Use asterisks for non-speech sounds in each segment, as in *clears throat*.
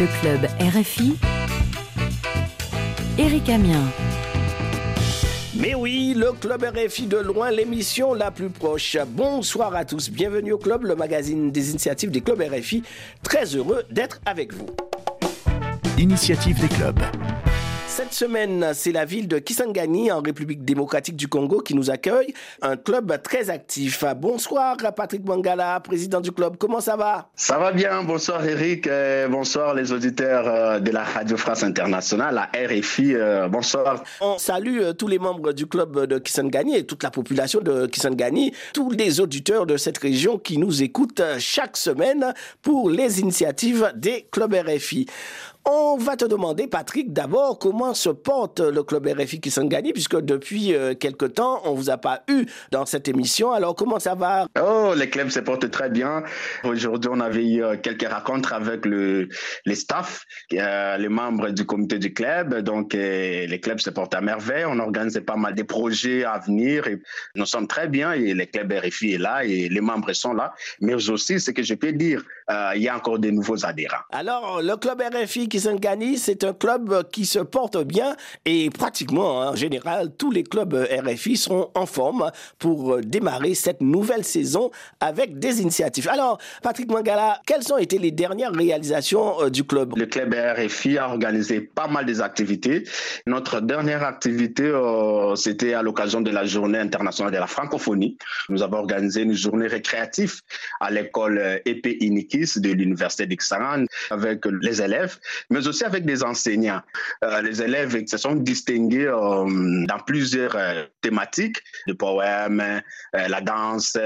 Le club RFI. Eric Amien. Mais oui, le club RFI de loin, l'émission la plus proche. Bonsoir à tous, bienvenue au club, le magazine des initiatives des clubs RFI. Très heureux d'être avec vous. Initiative des clubs. Cette semaine, c'est la ville de Kisangani en République démocratique du Congo qui nous accueille. Un club très actif. Bonsoir Patrick Mangala, président du club. Comment ça va? Ça va bien. Bonsoir Eric. Euh, bonsoir les auditeurs euh, de la Radio France Internationale, la RFI. Euh, bonsoir. On salue tous les membres du club de Kisangani et toute la population de Kisangani, tous les auditeurs de cette région qui nous écoutent chaque semaine pour les initiatives des clubs RFI. On va te demander, Patrick, d'abord, comment se porte le club RFI Kisangani, puisque depuis euh, quelque temps, on vous a pas eu dans cette émission. Alors, comment ça va? Oh, le club se porte très bien. Aujourd'hui, on avait eu euh, quelques rencontres avec le, les staff, euh, les membres du comité du club. Donc, les clubs se portent à merveille. On organise pas mal de projets à venir. Et nous sommes très bien et le club RFI est là et les membres sont là. Mais aussi, ce que je peux dire, il y a encore de nouveaux adhérents. Alors, le club RFI Kisangani, c'est un club qui se porte bien et pratiquement, en général, tous les clubs RFI sont en forme pour démarrer cette nouvelle saison avec des initiatives. Alors, Patrick Mangala, quelles ont été les dernières réalisations euh, du club? Le club RFI a organisé pas mal des activités. Notre dernière activité, euh, c'était à l'occasion de la journée internationale de la francophonie. Nous avons organisé une journée récréative à l'école EP Inikis de l'université d'Ixaran avec les élèves mais aussi avec des enseignants. Euh, les élèves se sont distingués euh, dans plusieurs euh, thématiques, le poème, la danse,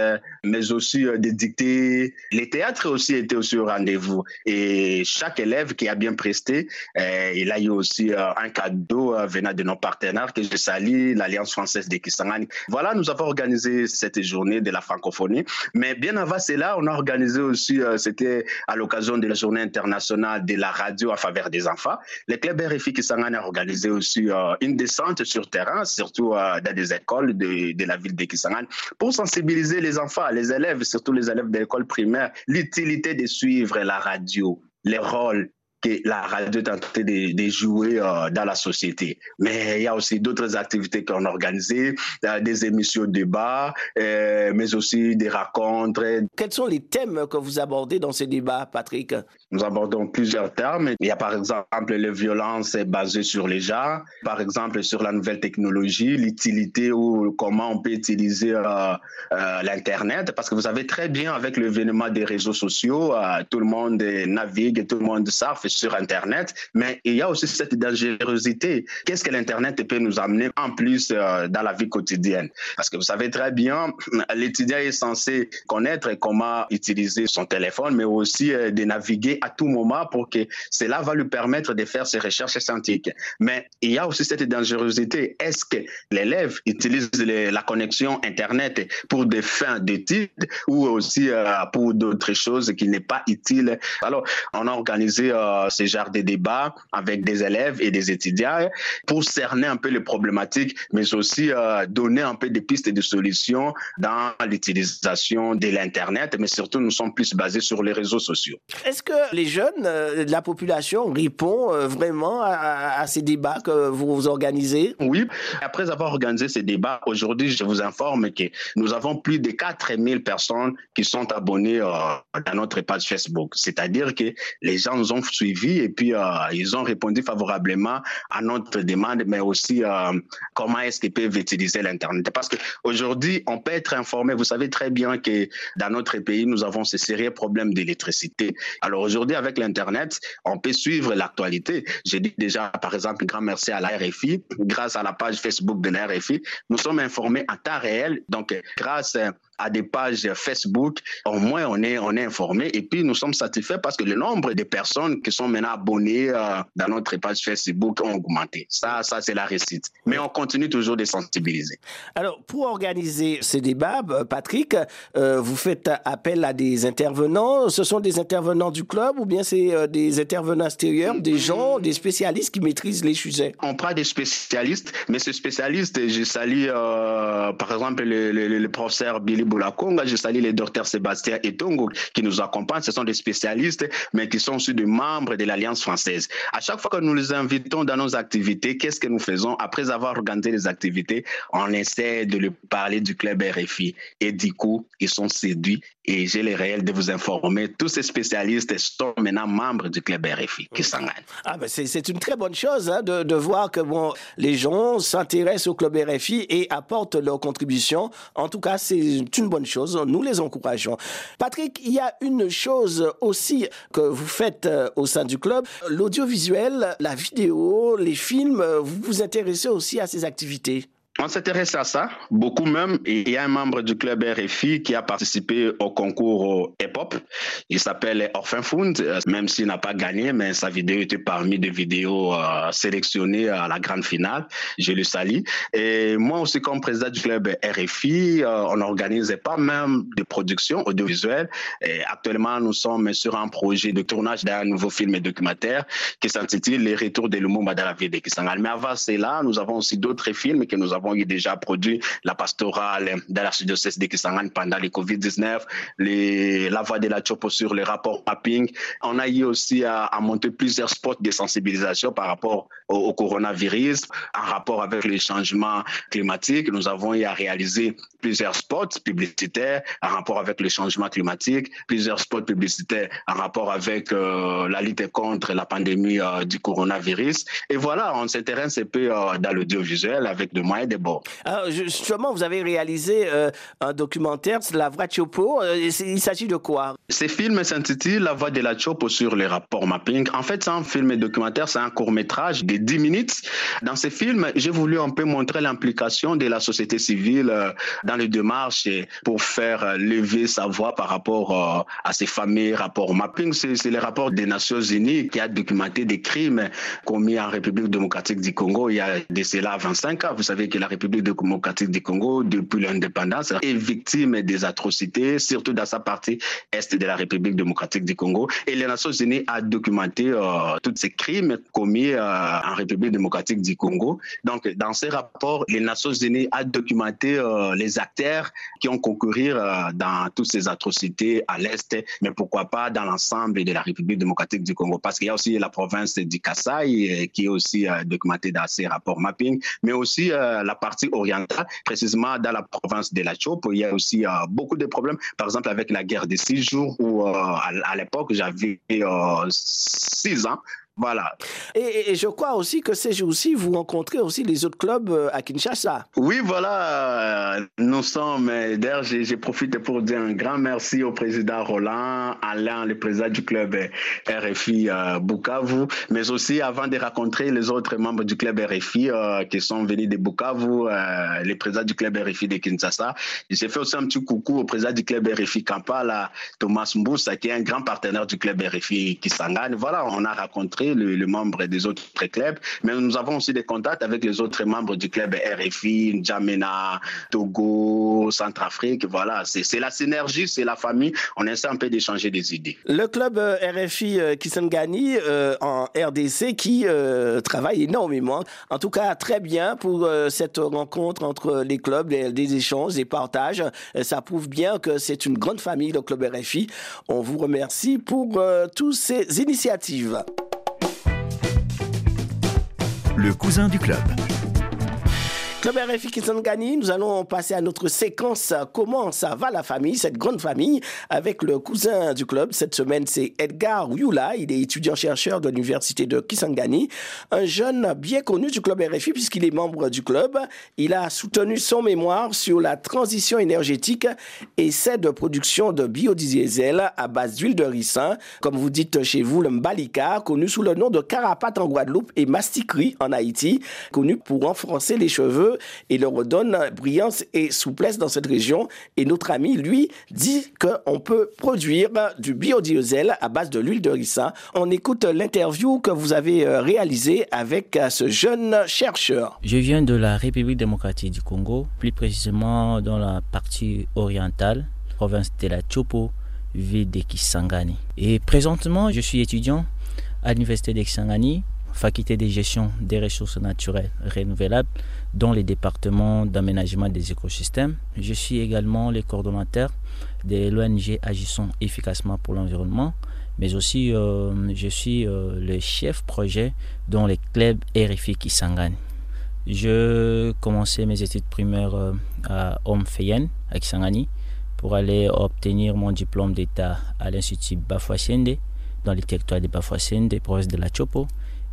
mais aussi des dictées. Les théâtres aussi étaient aussi au rendez-vous. Et chaque élève qui a bien presté, il a eu aussi un cadeau venant de nos partenaires que je salue, l'Alliance française des Kisangani. Voilà, nous avons organisé cette journée de la francophonie. Mais bien avant cela, on a organisé aussi, c'était à l'occasion de la journée internationale de la radio à faveur des enfants. Le club RFI Kisangani a organisé aussi euh, une descente sur terrain, surtout euh, dans des écoles de, la ville de Kisangani, pour sensibiliser les enfants, les élèves, surtout les élèves de l'école primaire, l'utilité de suivre la radio, les rôles que la radio est en train de, jouer euh, dans la société. Mais il y a aussi d'autres activités qu'on a organisées, des émissions de débat, euh, mais aussi des rencontres. Quels sont les thèmes que vous abordez dans ces débats, Patrick? Nous abordons plusieurs thèmes. Il y a par exemple les violences basées sur les genres, par exemple sur la nouvelle technologie, l'utilité ou comment on peut utiliser euh, l'Internet, parce que vous savez très bien avec l'événement des réseaux sociaux, tout le monde navigue, tout le monde surfe sur Internet, mais il y a aussi cette dangerosité. Qu'est-ce que l'Internet peut nous amener en plus euh, dans la vie quotidienne? Parce que vous savez très bien, *clears throat* l'étudiant est censé connaître comment utiliser son téléphone, mais aussi euh, de naviguer à tout moment pour que cela va lui permettre de faire ses recherches scientifiques. Mais il y a aussi cette dangerosité. Est-ce que l'élève utilise la connexion Internet pour des fins d'études ou aussi euh, pour d'autres choses qui n'est pas utile? Alors, on a organisé ce genre de débats avec des élèves et des étudiants pour cerner un peu les problématiques, mais aussi euh, donner un peu des pistes de solutions dans l'utilisation de l'Internet, mais surtout nous sommes plus basés sur les réseaux sociaux. Est-ce que les jeunes, euh, la population répond euh, vraiment à, à, ces débats que vous organisez? Oui, après avoir organisé ces débats, aujourd'hui, je vous informe que nous avons plus de 4000 personnes qui sont abonnées à notre page Facebook. C'est-à-dire que les gens nous ont suivi et puis euh, ils ont répondu favorablement à notre demande, mais aussi euh, comment est-ce qu'ils peuvent utiliser l'Internet. Parce qu'aujourd'hui, on peut être informé. Vous savez très bien que dans notre pays, nous avons ce sérieux problème d'électricité. Alors aujourd'hui, avec l'Internet, on peut suivre l'actualité. J'ai dit déjà, par exemple, grand merci à la RFI. Grâce à la page Facebook de la RFI, nous sommes informés en temps réel. Donc, grâce à des pages Facebook, au moins on est, on est informé. Et puis nous sommes satisfaits parce que le nombre de personnes qui sont maintenant abonnées euh, dans notre page Facebook ont augmenté. Ça, ça c'est la réussite. Mais on continue toujours de sensibiliser. Alors, pour organiser ces débats, euh, Patrick, euh, vous faites appel à des intervenants. Ce sont des intervenants du club ou bien c'est des intervenants extérieurs, des gens, des spécialistes qui maîtrisent les sujets? On prend des spécialistes, mais ces spécialistes, je salue par exemple le, le, le professeur Billy Boulakonga, je salue les docteurs Sébastien et Tongo qui nous accompagnent. Ce sont des spécialistes, mais qui sont aussi des membres de l'Alliance française. À chaque fois que nous les invitons dans nos activités, qu'est-ce que nous faisons? Après avoir organisé les activités, on essaie de leur parler du club RFI. Et du coup, ils sont séduits et j'ai les réels de vous informer. Tous ces spécialistes sont maintenant membres du club RFI qui s'engagent. Ah ben c'est une très bonne chose hein, de, de, voir que bon, les gens s'intéressent au club RFI et apportent leur contribution. En tout cas, c'est une bonne chose. Nous les encourageons. Patrick, il y a une chose aussi que vous faites euh, au sein du club, l'audiovisuel, la vidéo, les films. Vous vous intéressez aussi à ces activités? On s'intéresse à ça, beaucoup même. Il y a un membre du club RFI qui a participé au concours hip-hop. Il s'appelle Orphan Fund, même s'il n'a pas gagné, mais sa vidéo était parmi des vidéos euh, sélectionnées à la grande finale. Je le salue. Et moi aussi, comme président du club RFI, euh, on organise pas même de production audiovisuelle. Et actuellement, nous sommes sur un projet de tournage d'un nouveau film et documentaire qui s'intitule Les retours de Lumumba dans la ville de Kisangani. Mais avant cela, nous avons aussi d'autres films que nous avons avons déjà produit la pastorale dans la diocèse de Kisangani pendant le Covid-19, la voix de la Chopo sur les rapports mapping. On a eu aussi à, monter plusieurs spots de sensibilisation par rapport au, coronavirus, en rapport avec les changements climatiques. Nous avons eu à réaliser plusieurs spots publicitaires en rapport avec le changement climatique, plusieurs spots publicitaires en rapport avec euh, la lutte contre la pandémie euh, du coronavirus. Et voilà, on s'intéresse un peu euh, dans l'audiovisuel avec de moyens alors, justement, vous avez réalisé euh, un documentaire, La Voix de Chopo. Il s'agit de quoi? Ce film s'intitule La Voix de la Chopo sur les rapports mapping. En fait, c'est un film documentaire, c'est un court-métrage de 10 minutes. Dans ce film, j'ai voulu un peu montrer l'implication de la société civile euh, dans les démarches pour faire lever sa voix par rapport à ces fameux rapports mapping. C'est le rapport des Nations Unies qui a documenté des crimes commis en République démocratique du Congo il y a de cela 25 ans. Vous savez que la République démocratique du Congo, depuis l'indépendance, est victime des atrocités, surtout dans sa partie est de la République démocratique du Congo. Et les Nations Unies a documenté euh, tous ces crimes commis euh, en République démocratique du Congo. Donc, dans ces rapports, les Nations Unies a documenté euh, les acteurs qui ont concouru dans toutes ces atrocités à l'Est, mais pourquoi pas dans l'ensemble de la République démocratique du Congo. Parce qu'il y a aussi la province du Kasaï qui est aussi documentée dans ces rapports mapping, mais aussi la partie orientale, précisément dans la province de la Chope, il y a aussi euh, beaucoup de problèmes, par exemple avec la guerre des six jours, où euh, à, l'époque j'avais euh, six ans, voilà. Et, je crois aussi que ces jours-ci, vous rencontrez aussi les autres clubs euh, à Kinshasa. Oui, voilà. Euh, nous sommes. Euh, d'ailleurs, j'ai profité pour dire un grand merci au président Roland, Alain, le président du club RFI Bukavu, mais aussi avant de rencontrer les autres membres du club RFI qui sont venus de Bukavu, le président du club RFI de Kinshasa. J'ai fait aussi un petit coucou au président du club RFI Kampala, Thomas Mboussa, qui est un grand partenaire du club RFI Kisangani. Voilà, on a rencontré le, membre des autres clubs, mais nous avons aussi des contacts avec les autres membres du club RFI, N'Djamena, Togo, Centrafrique. Voilà, c'est la synergie, c'est la famille. On essaie un peu d'échanger des idées. Le club euh, RFI euh, Kisangani euh, en RDC qui travaille énormément, en tout cas très bien pour cette rencontre entre les clubs, des échanges, des partages. Ça prouve bien que c'est une grande famille, le club RFI. On vous remercie pour toutes ces initiatives. Le cousin du club. Club RFI Kisangani, nous allons passer à notre séquence Comment ça va la famille, cette grande famille, avec le cousin du club? Cette semaine, c'est Edgar Yula. Il est étudiant-chercheur de l'université de Kisangani. Un jeune bien connu du club RFI puisqu'il est membre du club. Il a soutenu son mémoire sur la transition énergétique et c'est de production de biodiesel à base d'huile de ricin. Comme vous dites chez vous, le Mbalika, connu sous le nom de Carapat en Guadeloupe et Masticri en Haïti, connu pour renforcer les cheveux et leur redonne brillance et souplesse dans cette région. Et notre ami, lui, dit qu'on peut produire du biodiesel à base de l'huile de ricin. On écoute l'interview que vous avez euh, réalisée avec euh, ce jeune chercheur. Je viens de la République démocratique du Congo, plus précisément dans la partie orientale, province de la Chopo, ville de Kisangani. Et présentement, je suis étudiant à l'université de Kisangani faculté de gestion des ressources naturelles renouvelables dans les départements d'aménagement des écosystèmes. Je suis également le coordonnateur de l'ONG Agissons efficacement pour l'environnement, mais aussi euh, je suis euh, le chef projet dans les clubs RFI Kisangani. Je commençais mes études primaires euh, à Omfeyen, à Kisangani, pour aller obtenir mon diplôme d'État à l'Institut Bafouassende, dans le territoire de Bafouassende, province de la Chopo.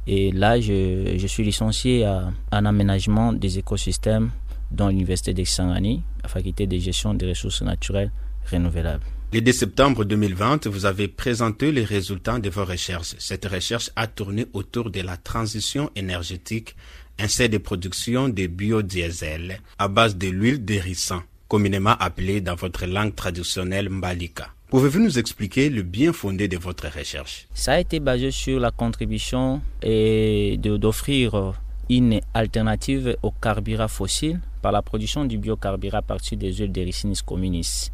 Et là, je, suis licencié en aménagement des écosystèmes dans l'Université de Kisangani, la faculté de gestion des ressources naturelles renouvelables. Le 2 septembre 2020, vous avez présenté les résultats de vos recherches. Cette recherche a tourné autour de la transition énergétique ainsi de production de biodiesel à base de l'huile d'hérisson, communément appelée dans votre langue traditionnelle Mbalika. Pouvez-vous nous expliquer le bien fondé de votre recherche? Ça a été basé sur la contribution et d'offrir une alternative au carburant fossile par la production du biocarburant à partir des huiles d'Ericinus communis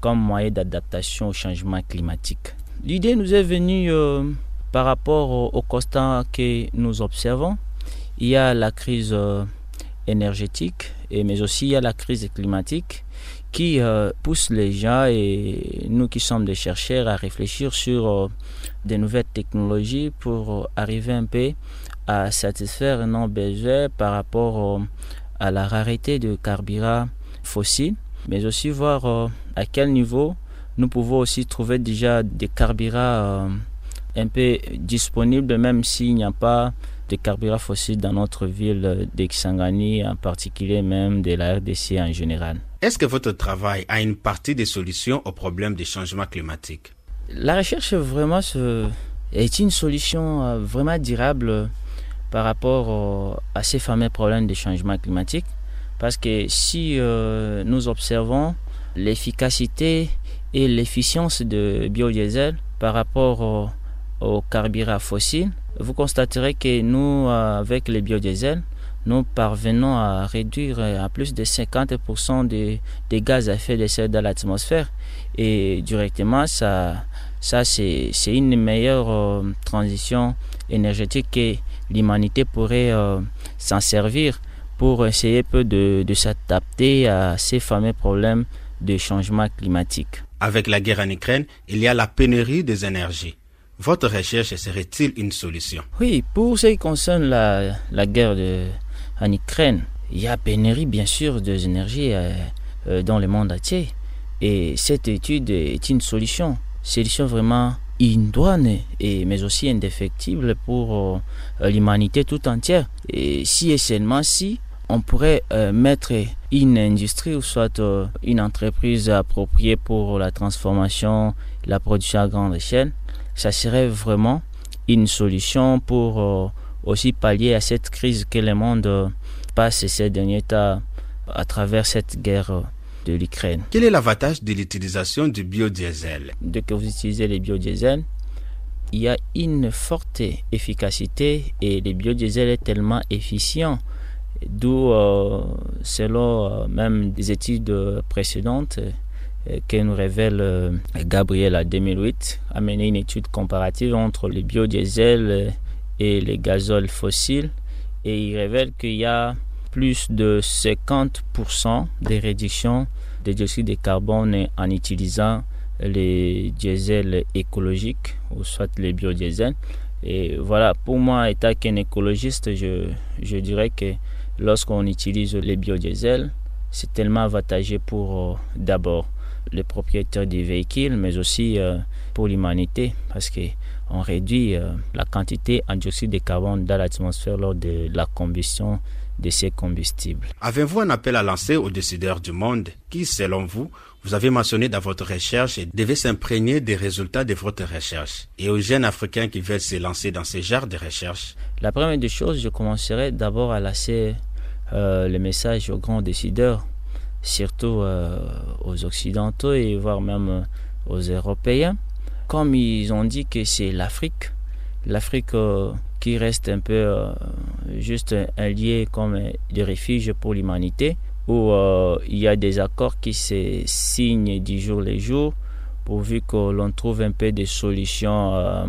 comme moyen d'adaptation au changement climatique. L'idée nous est venue euh, par rapport au, au, constat que nous observons. Il y a la crise euh, énergétique, et, mais aussi il y a la crise climatique qui euh, pousse les gens et nous qui sommes des chercheurs à réfléchir sur euh, des nouvelles technologies pour arriver un peu à satisfaire nos besoins par rapport à la rareté de carburant fossile, mais aussi voir euh, à quel niveau nous pouvons aussi trouver déjà des carburants un peu disponibles, même s'il n'y a pas de carburant fossile dans notre ville d'Exangani, en particulier même de la RDC en général. Est-ce que votre travail a une partie des solutions aux problèmes du changement climatique La recherche vraiment est une solution vraiment durable par rapport à ces fameux problèmes de changement climatique. Parce que si euh, nous observons l'efficacité et l'efficience de biodiesel par rapport au, au carburant fossile, vous constaterez que nous, avec les biodiesel, nous parvenons à réduire à plus de 50% des, gaz à effet de serre dans l'atmosphère. Et directement, ça, c'est une meilleure euh, transition énergétique que l'humanité pourrait euh, s'en servir pour essayer peu de s'adapter à ces fameux problèmes de changement climatique. Avec la guerre en Ukraine, il y a la pénurie des énergies. Votre recherche serait-il une solution? Oui, pour ce qui concerne la, guerre en Ukraine, il y a pénurie bien sûr des énergies euh, euh, dans le monde entier. Et cette étude est une solution, solution vraiment idoine, et, mais aussi indéfectible pour euh, l'humanité tout entière. Et si et seulement si on pourrait mettre une industrie ou soit une entreprise appropriée pour la transformation, la production à grande échelle, ça serait vraiment une solution pour euh, aussi pallier à cette crise que le monde passe ces derniers temps à travers cette guerre de l'Ukraine. Quel est l'avantage de l'utilisation du biodiesel? Dès que vous utilisez le biodiesel, il y a une forte efficacité et le biodiesel est tellement efficient D'où, euh, selon euh, même des études précédentes, euh, que nous révèle Gabriel en 2008, a mené une étude comparative entre les biodiesel et les gazoles fossiles. Et il révèle qu'il y a plus de 50% de réduction de dioxyde de carbone en utilisant les diesels écologiques ou soit les biodiesels. Et voilà, pour moi, étant qu'un écologiste, je, je dirais que lorsqu'on utilise les biodiesels, c'est tellement avantageux pour euh, d'abord les propriétaires des véhicules, mais aussi euh, pour l'humanité, parce qu'on réduit euh, la quantité en dioxyde de carbone dans l'atmosphère lors de la combustion de ces combustibles. Avez-vous un appel à lancer aux décideurs du monde qui, selon vous, vous avez mentionné dans votre recherche, devaient s'imprégner des résultats de votre recherche et aux jeunes Africains qui veulent se lancer dans ce genre de recherche? La première des choses, je commencerai d'abord à lancer euh, les messages aux grands décideurs, surtout euh, aux Occidentaux et voire même euh, aux Européens. Comme ils ont dit que c'est l'Afrique, l'Afrique euh, qui reste un peu juste un lieu comme de refuge pour l'humanité, où il y a des accords qui se signent du jour le jour, pourvu que l'on trouve un peu des solutions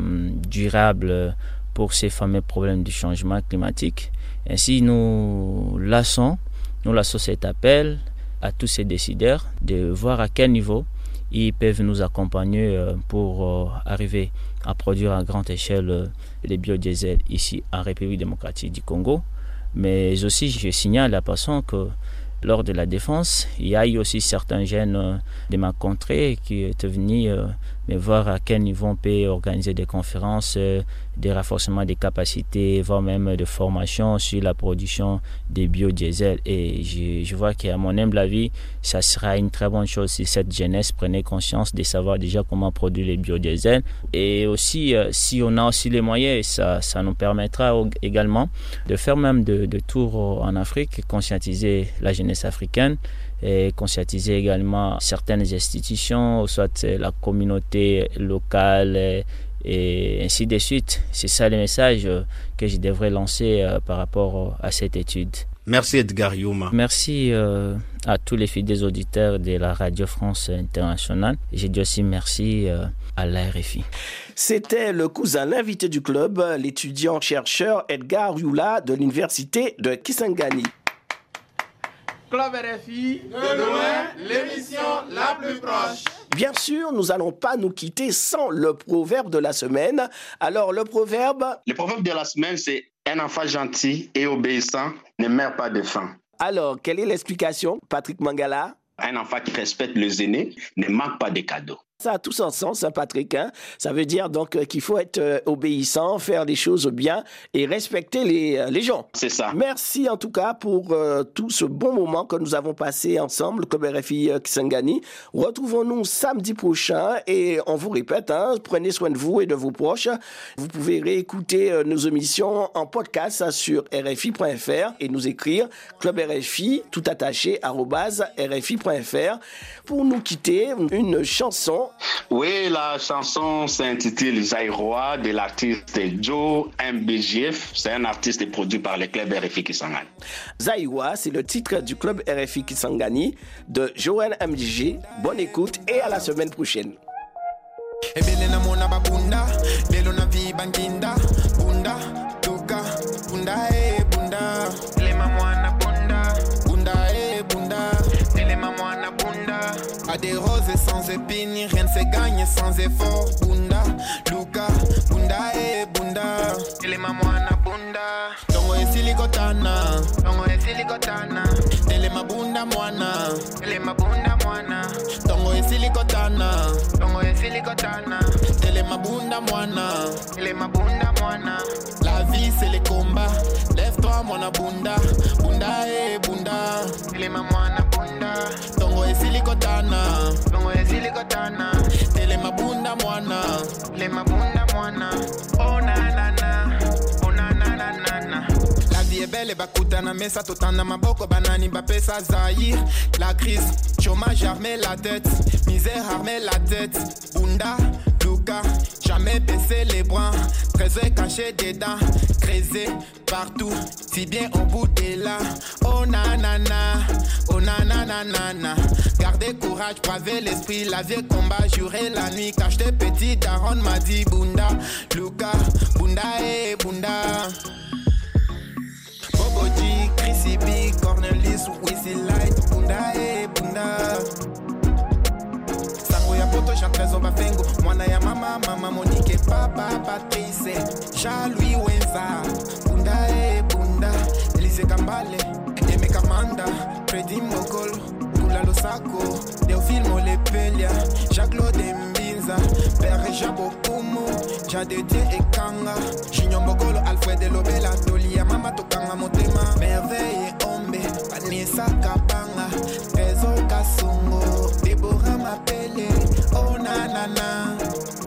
durables pour ces fameux problèmes du changement climatique. Ainsi, nous laissons, nous laissons cet appel à tous ces décideurs de voir à quel niveau ils peuvent nous accompagner euh, pour euh, arriver à produire à grande échelle les biodiesels ici en République démocratique du Congo. Mais aussi, je signale à passant que lors de la défense, il y a eu aussi certains jeunes de ma contrée qui étaient venus mais voir à quel niveau on peut organiser des conférences, euh, des renforcements des capacités, voire même de formation sur la production des biodiesels. Et je, vois qu'à mon humble avis, ça sera une très bonne chose si cette jeunesse prenait conscience de savoir déjà comment produire les biodiesels. Et aussi, euh, si on a aussi les moyens, ça, ça nous permettra également de faire même de tours en Afrique, conscientiser la jeunesse africaine et conscientiser également certaines institutions, soit la communauté locale et ainsi de suite. C'est ça le message que je devrais lancer euh, par rapport à cette étude. Merci Edgar Yuma. Merci euh, à tous les fidèles auditeurs de la Radio France Internationale. J'ai dit aussi merci euh, à l'ARFI. C'était le cousin l'invité du club, l'étudiant-chercheur Edgar Yula de l'université de Kisangani. Club RFI, de loin, l'émission la plus proche. Bien sûr, nous n'allons pas nous quitter sans le proverbe de la semaine. Alors, le proverbe Le proverbe de la semaine, c'est un enfant gentil et obéissant ne meurt pas de faim. Alors, quelle est l'explication, Patrick Mangala? Un enfant qui respecte les aînés ne manque pas de cadeaux. Ça a tout son sens, Saint-Patrick. Hein. Ça veut dire donc euh, qu'il faut être euh, obéissant, faire les choses bien et respecter les, euh, les gens. C'est ça. Merci en tout cas pour tout ce bon moment que nous avons passé ensemble comme RFI Kisangani. Retrouvons-nous samedi prochain et on vous répète, hein, prenez soin de vous et de vos proches. Vous pouvez réécouter nos émissions en podcast sur rfi.fr et nous écrire club RFI tout attaché rfi.fr pour nous quitter une chanson oui, la chanson s'intitule Zaïroa de l'artiste Joe MBGF. C'est un artiste produit par le club RFI Kisangani. Zaïroa, c'est le titre du club RFI Kisangani de Joël MBG. Bonne écoute et à la semaine prochaine. Sans épines, rien ne se gagne sans effort. Bunda, Luca, Bunda et Bunda. Ele mamwana Bunda. Dongo e silicotana, Dongo e silicotana. Ele mabunda mwana, Ele mabunda mwana. Dongo e silicotana, Dongo e silicotana. Ele mabunda mwana, Ele mabunda mwana. La vie c'est les combats. Lève-toi mwana Bunda, Bunda et Bunda. Ele mamwana mabunda mwana, Ele mabunda mwana. Oh na na na, oh na na na na na. La vie est belle et bakutana mesa totana maboko banani bapesa zaïr La crise, chômage armé la tête, misère armé la tête. Bunda, Luca, jamais baisser les bras, trésor caché dedans, crésé partout, si bien au bout de là. Oh na na na, oh na na na na na. Gardez courage, braver l'esprit, la vie combat, jurer la nuit. Quand j'étais petit, Daron m'a dit Bunda, Luca, Bunda et Bunda. Bobo G, Chrissy B, Cornelis, Wizzy Light, Bunda et Bunda. kutosha kazo mavengo mwana ya mama mama monike papa patrice jalui wenza bunda e eh, bunda elize kambale eme kamanda fredi mokolo Gula losako delfil molepelia jaclaude mbinza pere jabopumu jadedie ekanga junior mbokolo alfred lobela tolia mama tokanga motema merveille ombe anisaka banga trésor kasungo Oh na na na.